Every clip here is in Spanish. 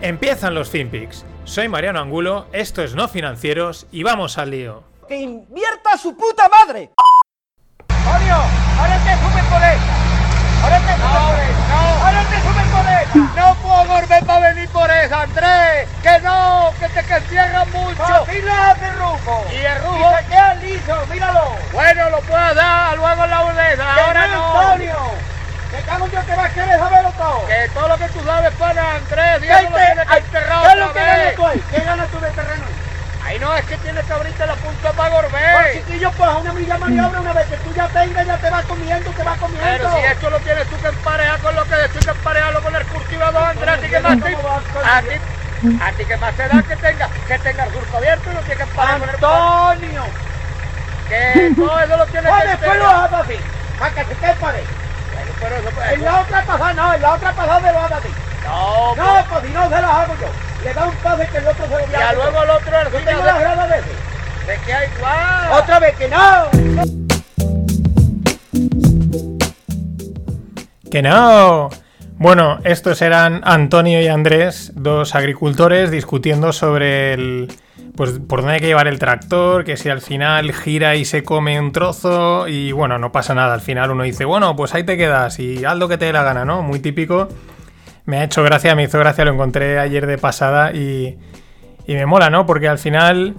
Empiezan los FinPix. Soy Mariano Angulo, esto es No Financieros y vamos al lío. ¡Que invierta su puta madre! ¡Coño! ¡Ahora te suben por esa! ¡Ahora te suben por esa! ¡No! ¡Ahora te suben por! ¡No puedo volver para venir por esa, Andrés! ¡Que no! ¡Que te que cierran mucho! ¡Así lo hace Rufo! ¡Y el Rufo! ¡Y se queda liso! ¡Míralo! Bueno, lo puedo dar luego en la boleta, ahora no! ¡Que vas a querer saberlo todo! Que todo lo que tú sabes para Andrés, Dios lo tiene que enterrar ¿Qué es lo que ganas tú ahí? ¿Qué ganas tú de terreno? Ahí no es que tienes que abrirte la punta para Gorbé. Pues chiquillo, pues una milla maniobra una vez que tú ya tengas, ya te vas comiendo, te vas comiendo. Pero si esto lo tienes tú que emparejar con lo que estoy que emparejarlo con el cultivador, Andrés, a ti que más. A ti, a ti que más te da que tenga, que tenga el surco abierto y lo tienes que emparejar con el... ¡Antonio! Que todo eso lo tienes que... después lo así, para que se te pare. Pero pues, en la otra pasada no, en la otra pasada me lo hagas así. No, no, pues si no se las hago yo. Le da un pase que el otro se lo Ya luego el otro el Yo tengo las gradas de ese. ¿De qué hay igual? Otra vez que no. ¡Que no! Bueno, estos eran Antonio y Andrés, dos agricultores, discutiendo sobre el. Pues por dónde hay que llevar el tractor, que si al final gira y se come un trozo, y bueno, no pasa nada. Al final uno dice, bueno, pues ahí te quedas y haz lo que te dé la gana, ¿no? Muy típico. Me ha hecho gracia, me hizo gracia, lo encontré ayer de pasada y. Y me mola, ¿no? Porque al final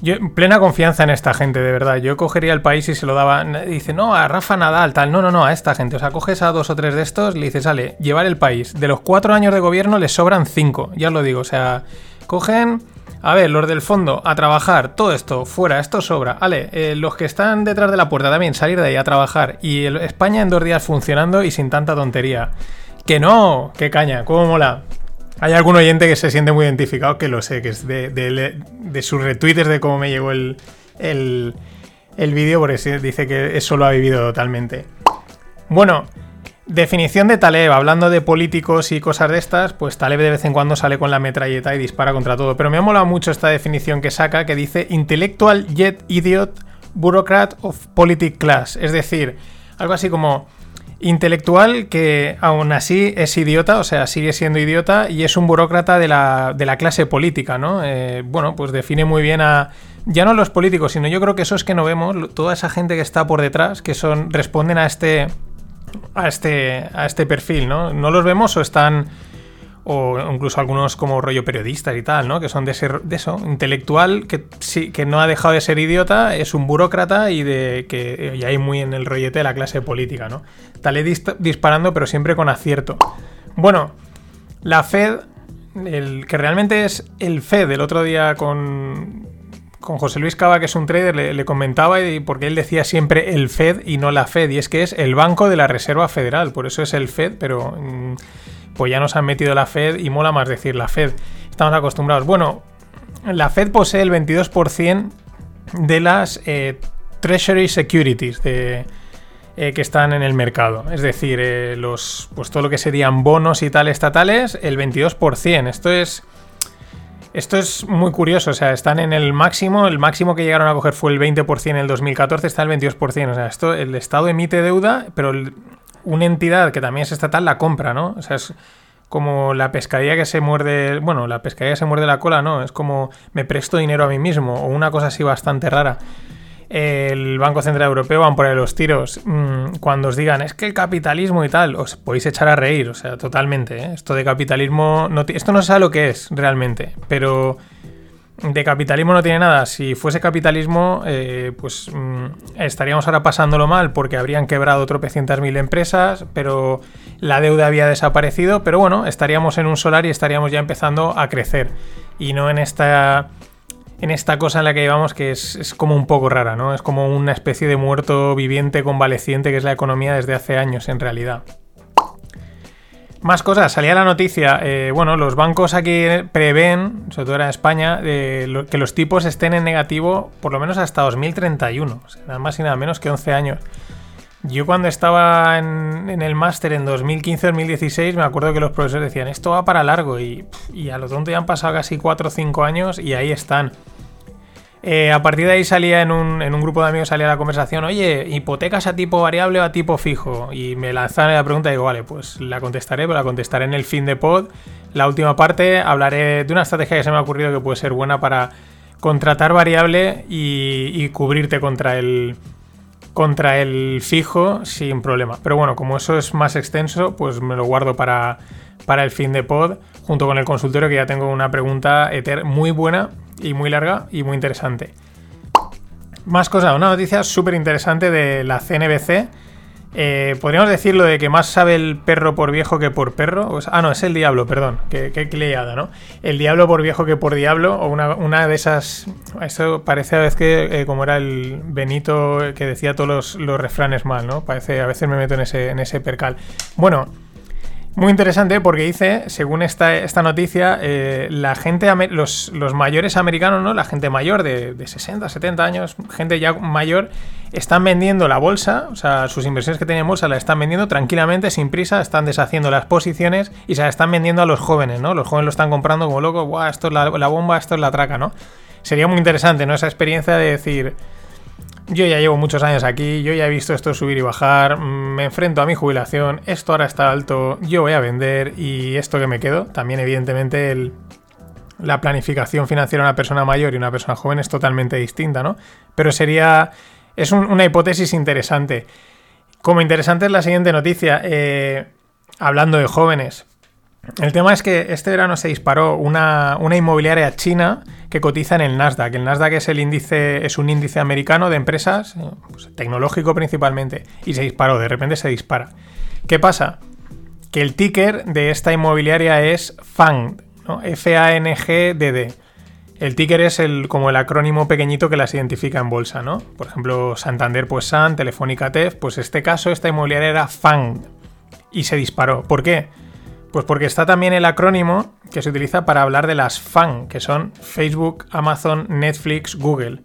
yo, plena confianza en esta gente, de verdad. Yo cogería el país y se lo daba. Dice, no, a Rafa Nadal, tal. No, no, no, a esta gente. O sea, coges a dos o tres de estos, le dices, sale, llevar el país. De los cuatro años de gobierno les sobran cinco, ya os lo digo. O sea, cogen. A ver, los del fondo, a trabajar, todo esto, fuera, esto sobra. Vale, eh, los que están detrás de la puerta también, salir de ahí a trabajar. Y el, España en dos días funcionando y sin tanta tontería. Que no, qué caña, cómo mola. Hay algún oyente que se siente muy identificado, que lo sé, que es de, de, de sus retweets de cómo me llegó el, el, el vídeo, porque dice que eso lo ha vivido totalmente. Bueno, definición de Taleb, hablando de políticos y cosas de estas, pues Taleb de vez en cuando sale con la metralleta y dispara contra todo. Pero me ha molado mucho esta definición que saca, que dice Intellectual Jet Idiot Bureaucrat of Politic Class. Es decir, algo así como intelectual que aún así es idiota, o sea, sigue siendo idiota y es un burócrata de la, de la clase política, ¿no? Eh, bueno, pues define muy bien a... Ya no los políticos, sino yo creo que eso es que no vemos, toda esa gente que está por detrás, que son responden a este a este a este perfil, ¿no? No los vemos o están o incluso algunos como rollo periodistas y tal, ¿no? Que son de, ser, de eso, intelectual, que sí, que no ha dejado de ser idiota, es un burócrata y de que y hay muy en el rollete de la clase política, ¿no? Tal disparando, pero siempre con acierto. Bueno, la Fed, el que realmente es el Fed, el otro día con, con José Luis Cava, que es un trader, le, comentaba y porque él decía siempre el Fed y no la Fed, y es que es el Banco de la Reserva Federal, por eso es el Fed, pero... Mm, pues ya nos han metido la Fed y mola más decir la Fed. Estamos acostumbrados. Bueno, la Fed posee el 22% de las eh, Treasury Securities eh, que están en el mercado. Es decir, eh, los, pues todo lo que serían bonos y tal estatales, el 22%. Esto es... Esto es muy curioso, o sea, están en el máximo, el máximo que llegaron a coger fue el 20% en el 2014, está el 22%, o sea, esto, el Estado emite deuda, pero el, una entidad que también es estatal la compra, ¿no? O sea, es como la pescadilla que se muerde, bueno, la pescadilla que se muerde la cola, no, es como me presto dinero a mí mismo o una cosa así bastante rara. El Banco Central Europeo van por ahí los tiros. Mm, cuando os digan, es que el capitalismo y tal, os podéis echar a reír, o sea, totalmente. ¿eh? Esto de capitalismo, no esto no sabe lo que es realmente, pero de capitalismo no tiene nada. Si fuese capitalismo, eh, pues mm, estaríamos ahora pasándolo mal porque habrían quebrado tropecientas mil empresas, pero la deuda había desaparecido. Pero bueno, estaríamos en un solar y estaríamos ya empezando a crecer. Y no en esta. En esta cosa en la que llevamos que es, es como un poco rara, ¿no? Es como una especie de muerto viviente convaleciente que es la economía desde hace años en realidad. Más cosas, salía la noticia, eh, bueno, los bancos aquí prevén, sobre todo en España, eh, que los tipos estén en negativo por lo menos hasta 2031, o sea, nada más y nada menos que 11 años. Yo cuando estaba en, el máster en 2015-2016 me acuerdo que los profesores decían, esto va para largo y, a lo tonto ya han pasado casi 4 o 5 años y ahí están. Eh, a partir de ahí salía en un, grupo de amigos salía la conversación, oye, ¿hipotecas a tipo variable o a tipo fijo? Y me lanzaron la pregunta y digo, vale, pues la contestaré, pero la contestaré en el fin de pod. La última parte hablaré de una estrategia que se me ha ocurrido que puede ser buena para contratar variable y cubrirte contra el, contra el fijo sin problema. Pero bueno, como eso es más extenso, pues me lo guardo para, para el fin de pod, junto con el consultorio, que ya tengo una pregunta eter- muy buena y muy larga y muy interesante. Más cosas, una noticia súper interesante de la CNBC. Eh, Podríamos decirlo de que más sabe el perro por viejo que por perro. Ah, no, es el diablo, perdón. Qué, qué liada, ¿no? El diablo por viejo que por diablo. O una, una de esas. Esto parece a veces que, eh, como era el Benito que decía todos los, los refranes mal, ¿no? Parece, a veces me meto en ese, en ese percal. Bueno, muy interesante porque dice, según esta, esta noticia, eh, la gente, los, los mayores americanos, ¿no? La gente mayor de, de 60, 70 años, gente ya mayor, están vendiendo la bolsa, o sea, sus inversiones que tenían en bolsa la están vendiendo tranquilamente, sin prisa, están deshaciendo las posiciones y se las están vendiendo a los jóvenes, ¿no? Los jóvenes lo están comprando como locos, guau, esto es la, la bomba, esto es la traca, ¿no? Sería muy interesante, ¿no? Esa experiencia de decir, yo ya llevo muchos años aquí, yo ya he visto esto subir y bajar, me enfrento a mi jubilación, esto ahora está alto, yo voy a vender y esto que me quedo, también evidentemente la planificación financiera de una persona mayor y una persona joven es totalmente distinta, ¿no? Pero sería, es un- una hipótesis interesante. Como interesante es la siguiente noticia, eh, hablando de jóvenes, el tema es que este verano se disparó una, una inmobiliaria china que cotiza en el Nasdaq. El Nasdaq es el índice, es un índice americano de empresas, eh, pues, tecnológico principalmente, y se disparó, de repente se dispara. ¿Qué pasa? Que el ticker de esta inmobiliaria es FANG, ¿no? F-A-N-G-D-D. El ticker es el, como el acrónimo pequeñito que las identifica en bolsa, ¿no? Por ejemplo, Santander, pues SAN, Telefónica TEF, pues este caso, esta inmobiliaria era FANG y se disparó. ¿Por qué? Pues porque está también el acrónimo que se utiliza para hablar de las FAN, que son Facebook, Amazon, Netflix, Google.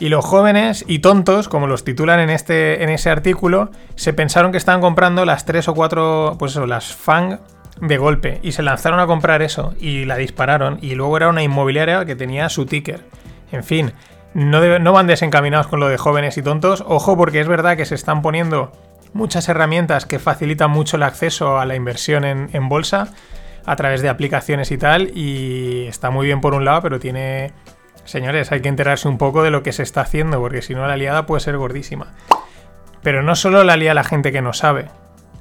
Y los jóvenes y tontos, como los titulan en, este, en ese artículo, se pensaron que estaban comprando las tres o cuatro, pues eso, las FANG de golpe. Y se lanzaron a comprar eso y la dispararon. Y luego era una inmobiliaria que tenía su ticker. En fin, no van desencaminados con lo de jóvenes y tontos. Ojo porque es verdad que se están poniendo muchas herramientas que facilitan mucho el acceso a la inversión en, bolsa a través de aplicaciones y tal. Y está muy bien por un lado, pero tiene... Señores, hay que enterarse un poco de lo que se está haciendo, porque si no la liada puede ser gordísima. Pero no solo la lía la gente que no sabe.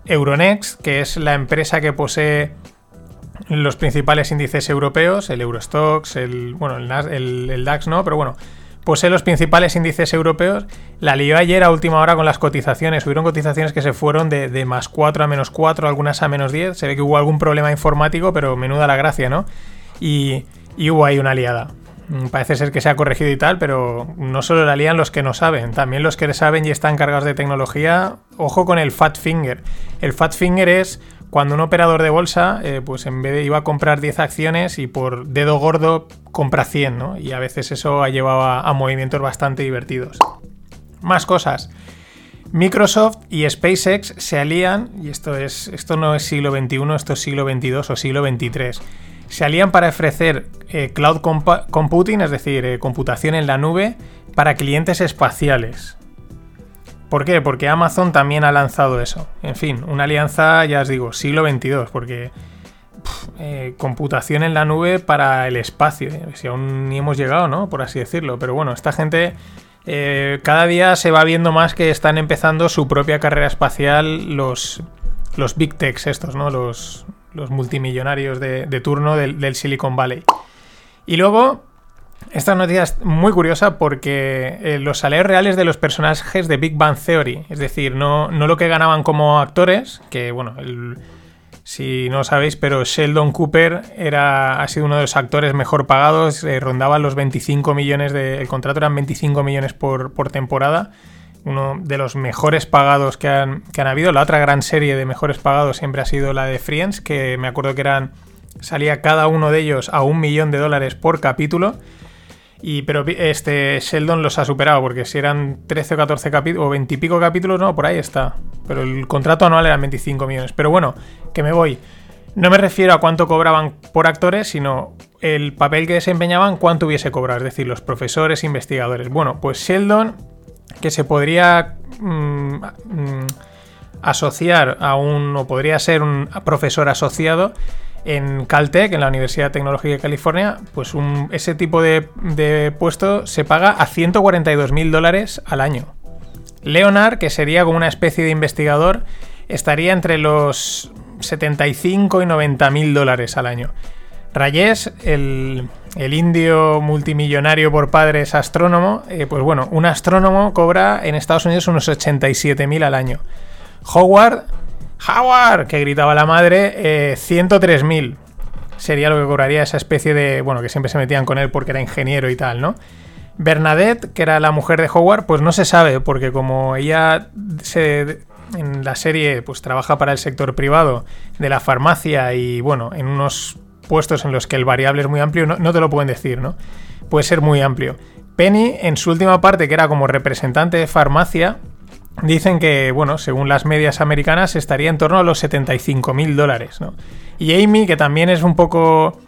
Euronext, que es la empresa que posee los principales índices europeos, el Eurostox, el, bueno, el, el- el DAX no, pero bueno, posee los principales índices europeos. La lió ayer a última hora con las cotizaciones. Hubieron cotizaciones que se fueron de, de más 4 a menos 4, algunas a menos 10. Se ve que hubo algún problema informático, pero menuda la gracia, ¿no? Y, y hubo ahí una liada. Mm, Parece ser que se ha corregido y tal, pero no solo la lían los que no saben, también los que saben y están cargados de tecnología. Ojo con el Fat Finger. El Fat Finger es cuando un operador de bolsa, eh, pues en vez de iba a comprar 10 acciones y por dedo gordo compra 100, ¿no? Y a veces eso ha llevado a, movimientos bastante divertidos. Más cosas. Microsoft y SpaceX se alían, y esto, es, esto no es siglo XXI, esto es siglo XXII o siglo XXIII. Se alían para ofrecer eh, cloud computing, es decir, eh, computación en la nube, para clientes espaciales. ¿Por qué? Porque Amazon también ha lanzado eso. En fin, una alianza, ya os digo, siglo XXII, porque eh, computación en la nube para el espacio. eh, Si aún ni hemos llegado, ¿no? Por así decirlo. Pero bueno, esta gente eh, cada día se va viendo más que están empezando su propia carrera espacial los, los big techs estos, ¿no? Los, los multimillonarios de, turno del Silicon Valley. Y luego, esta noticia es muy curiosa porque eh, los salarios reales de los personajes de Big Bang Theory, es decir, no, no lo que ganaban como actores, que bueno, si no sabéis, pero Sheldon Cooper era, ha sido uno de los actores mejor pagados, eh, rondaba los 25 millones de... El contrato eran 25 millones por, por temporada. uno de los mejores pagados que han, que han habido. La otra gran serie de mejores pagados siempre ha sido la de Friends, que me acuerdo que eran salía cada uno de ellos a un millón de dólares por capítulo. Y, pero este Sheldon los ha superado, porque si eran 13 o 14 capítulos, o 20 y pico capítulos, no, por ahí está. Pero el contrato anual era 25 millones. Pero bueno, que me voy. No me refiero a cuánto cobraban por actores, sino el papel que desempeñaban, cuánto hubiese cobrado. Es decir, los profesores, investigadores. Bueno, pues Sheldon, que se podría mm, mm, asociar a un, o podría ser un profesor asociado, en Caltech, en la Universidad Tecnológica de California, pues ese tipo de, puesto se paga a 142 mil dólares al año. Leonard, que sería como una especie de investigador, estaría entre los 75 y 90 mil dólares al año. Rayesh, el, indio multimillonario por padres astrónomo, eh, pues bueno, un astrónomo cobra en Estados Unidos unos 87 mil al año. Howard, Howard, que gritaba la madre, 103.000. Eh, Sería lo que cobraría esa especie de, bueno, que siempre se metían con él porque era ingeniero y tal, ¿no? Bernadette, que era la mujer de Howard, pues no se sabe, porque como ella se, en la serie pues trabaja para el sector privado de la farmacia y bueno, en unos puestos en los que el variable es muy amplio, no te lo pueden decir, ¿no? Puede ser muy amplio. Penny, en su última parte, que era como representante de farmacia, dicen que, bueno, según las medias americanas, estaría en torno a los 75 mil dólares, ¿no? Y Amy, que también es un poco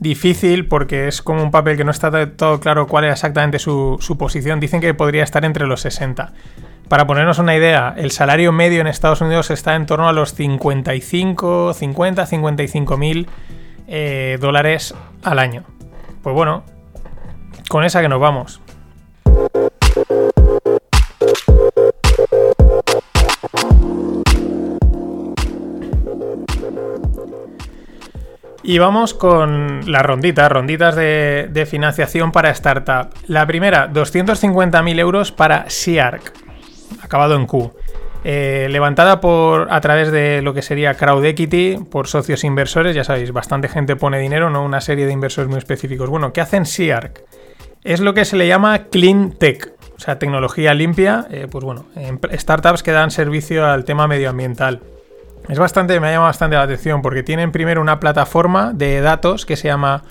difícil porque es como un papel que no está todo claro cuál es exactamente su, posición, dicen que podría estar entre los 60. Para ponernos una idea, el salario medio en Estados Unidos está en torno a los 55, 50, 55 mil eh, dólares al año. Pues bueno, con esa que nos vamos. Y vamos con las ronditas, ronditas de, financiación para startup. La primera, 250.000 euros para SIARC, acabado en Q. Eh, levantada por a través de lo que sería crowd equity por socios inversores, ya sabéis, bastante gente pone dinero, no una serie de inversores muy específicos. Bueno, ¿qué hacen SIARC? Es lo que se le llama clean tech, o sea, tecnología limpia, eh, pues bueno, startups que dan servicio al tema medioambiental. Es bastante, me ha llamado bastante la atención porque tienen primero una plataforma de datos que se llama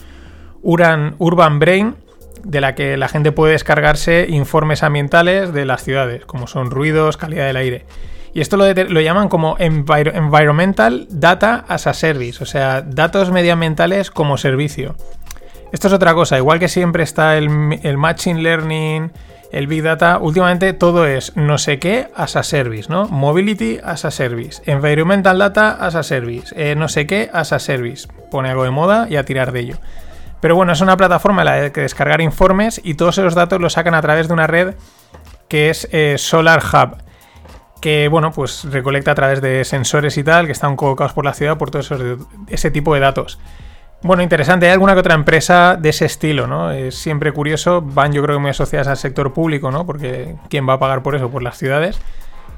Urban Brain, de la que la gente puede descargarse informes ambientales de las ciudades, como son ruidos, calidad del aire. Y esto lo, llaman como Environmental Data as a Service, o sea, datos medioambientales como servicio. Esto es otra cosa, igual que siempre está el, el Machine Learning, el Big Data, últimamente todo es no sé qué as a service, ¿no? Mobility as a service, Environmental Data as a service, eh, no sé qué as a service. Pone algo de moda y a tirar de ello. Pero bueno, es una plataforma en la que descargar informes y todos esos datos los sacan a través de una red que es eh, Solar Hub. Que bueno, pues recolecta a través de sensores y tal, que están colocados por la ciudad por todo ese tipo de datos. Bueno, interesante. Hay alguna que otra empresa de ese estilo, ¿no? Es siempre curioso. Van, yo creo que muy asociadas al sector público, ¿no? Porque ¿quién va a pagar por eso? Por las ciudades.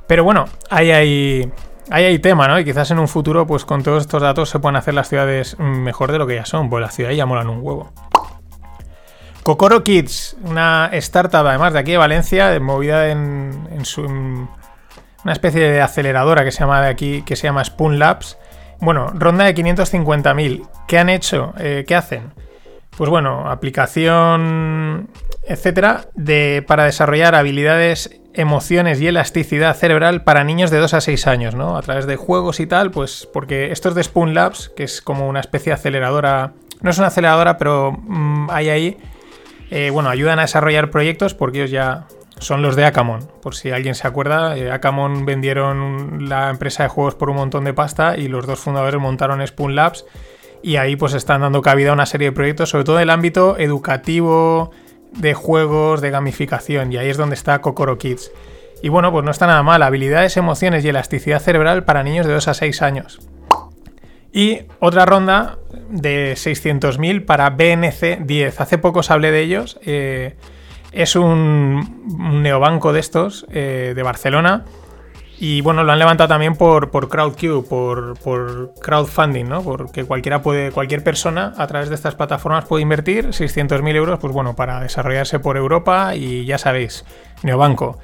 Pero bueno, ahí hay, ahí hay tema, ¿no? Y quizás en un futuro, pues con todos estos datos se puedan hacer las ciudades mejor de lo que ya son. Pues las ciudades ya molan un huevo. Kokoro Kids, una startup además de aquí de Valencia, movida en, en su, una especie de aceleradora que se llama de aquí, que se llama Spoon Labs bueno, ronda de 550.000. ¿Qué han hecho? Eh, ¿Qué hacen? Pues bueno, aplicación, etcétera, de, para desarrollar habilidades, emociones y elasticidad cerebral para niños de 2 a 6 años, ¿no? A través de juegos y tal, pues porque esto es de Spoon Labs, que es como una especie de aceleradora. No es una aceleradora, pero mm, hay ahí. Eh, bueno, ayudan a desarrollar proyectos porque ellos ya son los de Akamon. Por si alguien se acuerda, eh, Akamon vendieron la empresa de juegos por un montón de pasta y los dos fundadores montaron Spoon Labs y ahí pues están dando cabida a una serie de proyectos, sobre todo en el ámbito educativo, de juegos, de gamificación y ahí es donde está Kokoro Kids. Y bueno, pues no está nada mal, habilidades, emociones y elasticidad cerebral para niños de 2 a 6 años. Y otra ronda de 600.000 para BNC 10. Hace poco os hablé de ellos. Eh, es un, neobanco de estos, eh, de Barcelona. Y bueno, lo han levantado también por, por CrowdQ, por, por, crowdfunding, ¿no? Porque cualquiera puede, cualquier persona a través de estas plataformas puede invertir 600.000 euros, pues bueno, para desarrollarse por Europa y ya sabéis, neobanco.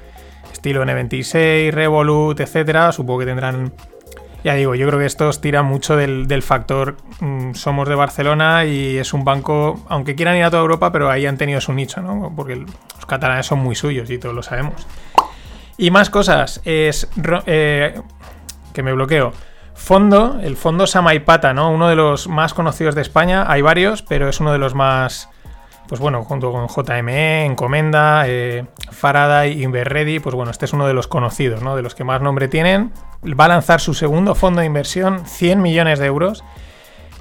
estilo N26, Revolut, etcétera. Supongo que tendrán. Ya digo, yo creo que estos tiran mucho del, del factor mm, somos de Barcelona y es un banco, aunque quieran ir a toda Europa, pero ahí han tenido su nicho, ¿no? Porque los catalanes son muy suyos y todos lo sabemos. Y más cosas, es eh, que me bloqueo. Fondo, el fondo Samaipata, ¿no? Uno de los más conocidos de España, hay varios, pero es uno de los más, pues bueno, junto con JME, Encomenda, eh, Faraday, Inverready, pues bueno, este es uno de los conocidos, ¿no? De los que más nombre tienen. Va a lanzar su segundo fondo de inversión, 100 millones de euros.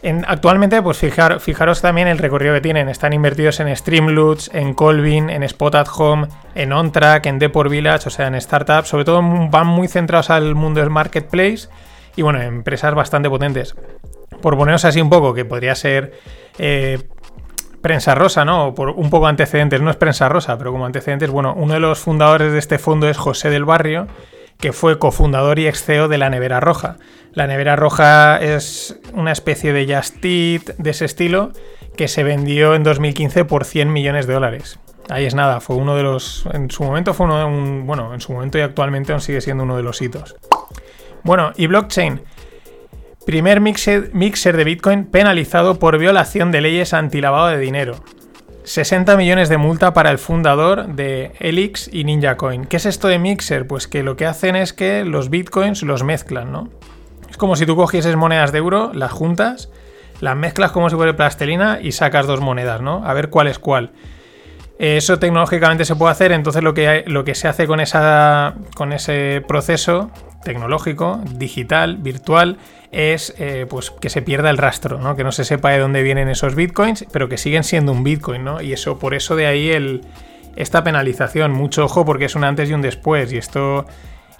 En- actualmente, pues fijar- fijaros también el recorrido que tienen. Están invertidos en Streamloots, en Colvin, en Spot at Home, en OnTrack, en Deport Village, o sea, en startups. Sobre todo van muy centrados al mundo del marketplace y bueno, empresas bastante potentes. Por poneros así un poco, que podría ser eh, prensa rosa, ¿no? Por un poco antecedentes, no es prensa rosa, pero como antecedentes, bueno, uno de los fundadores de este fondo es José del Barrio, que fue cofundador y ex CEO de la Nevera Roja. La Nevera Roja es una especie de Just de ese estilo que se vendió en 2015 por 100 millones de dólares. Ahí es nada, fue uno de los. En su momento fue uno de un. Bueno, en su momento y actualmente aún sigue siendo uno de los hitos. Bueno, y blockchain. Primer mixer, de Bitcoin penalizado por violación de leyes antilavado de dinero. 60 millones de multa para el fundador de Elix y Ninja Coin. ¿Qué es esto de Mixer? Pues que lo que hacen es que los bitcoins los mezclan, ¿no? Es como si tú cogieses monedas de euro, las juntas, las mezclas como si fuera plastelina y sacas dos monedas, ¿no? A ver cuál es cuál. Eso tecnológicamente se puede hacer, entonces lo que, lo que se hace con, esa, con ese proceso tecnológico, digital, virtual, es eh, pues que se pierda el rastro, ¿no? que no se sepa de dónde vienen esos bitcoins, pero que siguen siendo un bitcoin, ¿no? Y eso, por eso de ahí el, esta penalización. Mucho ojo porque es un antes y un después. Y esto,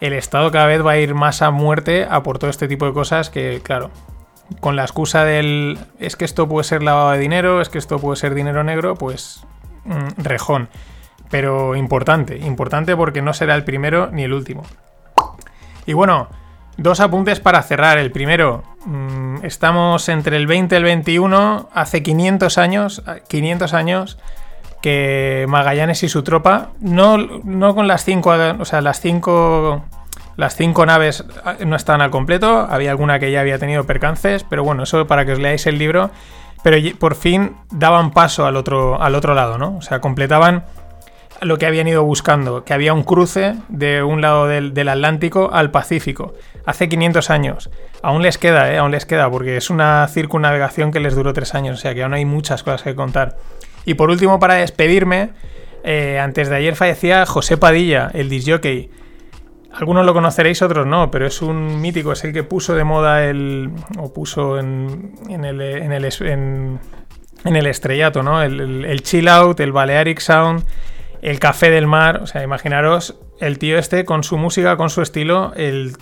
el Estado cada vez va a ir más a muerte a por todo este tipo de cosas que, claro, con la excusa del es que esto puede ser lavado de dinero, es que esto puede ser dinero negro, pues mm, rejón. Pero importante, importante porque no será el primero ni el último. Y bueno, dos apuntes para cerrar. El primero, mm, estamos entre el 20 y el 21, hace 500 años, 500 años que Magallanes y su tropa, no, no con las cinco, o sea, las cinco, las cinco naves no estaban al completo, había alguna que ya había tenido percances, pero bueno, eso para que os leáis el libro, pero por fin daban paso al otro, al otro lado, ¿no? O sea, completaban lo que habían ido buscando, que había un cruce de un lado del, Atlántico al Pacífico, hace 500 años. Aún les queda, ¿eh? Aún les queda, porque es una circunnavegación que les duró tres años, o sea que aún hay muchas cosas que contar. Y por último, para despedirme, eh, antes de ayer fallecía José Padilla, el disjockey. Algunos lo conoceréis, otros no, pero es un mítico, es el que puso de moda el. o puso en, en el, en, el, estrellato, ¿no? El chill out, el Balearic Sound, el café del mar. O sea, imaginaros el tío este con su música, con su estilo, el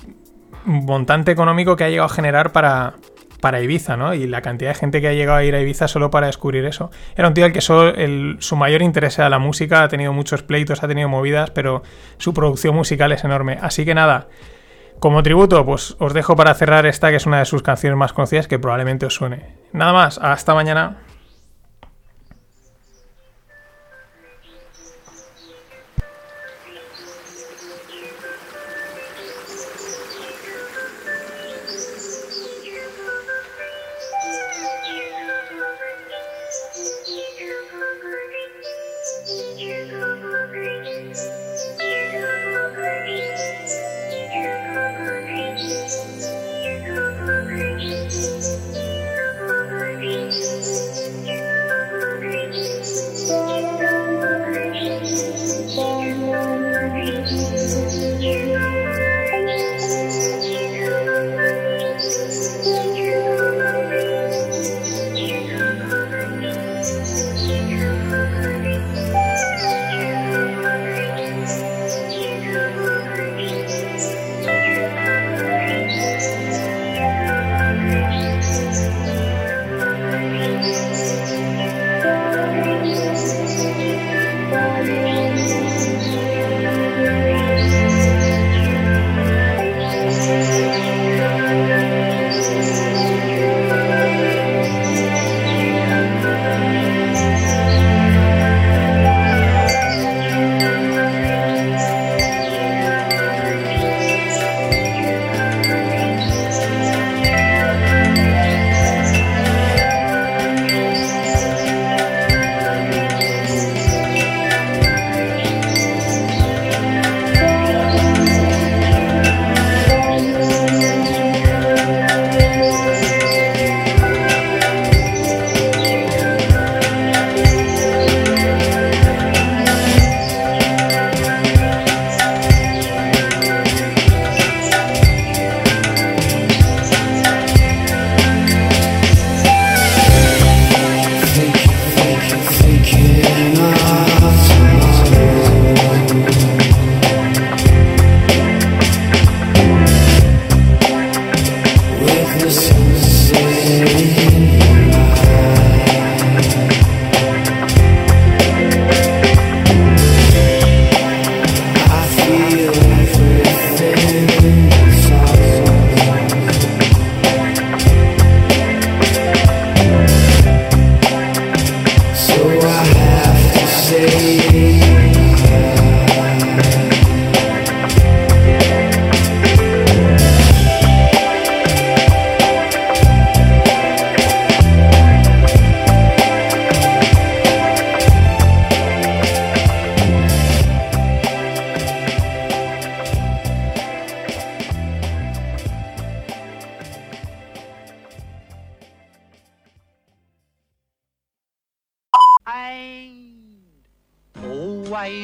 montante económico que ha llegado a generar para, para Ibiza, ¿no? Y la cantidad de gente que ha llegado a ir a Ibiza solo para descubrir eso. Era un tío al que solo su mayor interés era la música, ha tenido muchos pleitos, ha tenido movidas, pero su producción musical es enorme. Así que nada, como tributo, pues os dejo para cerrar esta, que es una de sus canciones más conocidas, que probablemente os suene. Nada más, hasta mañana.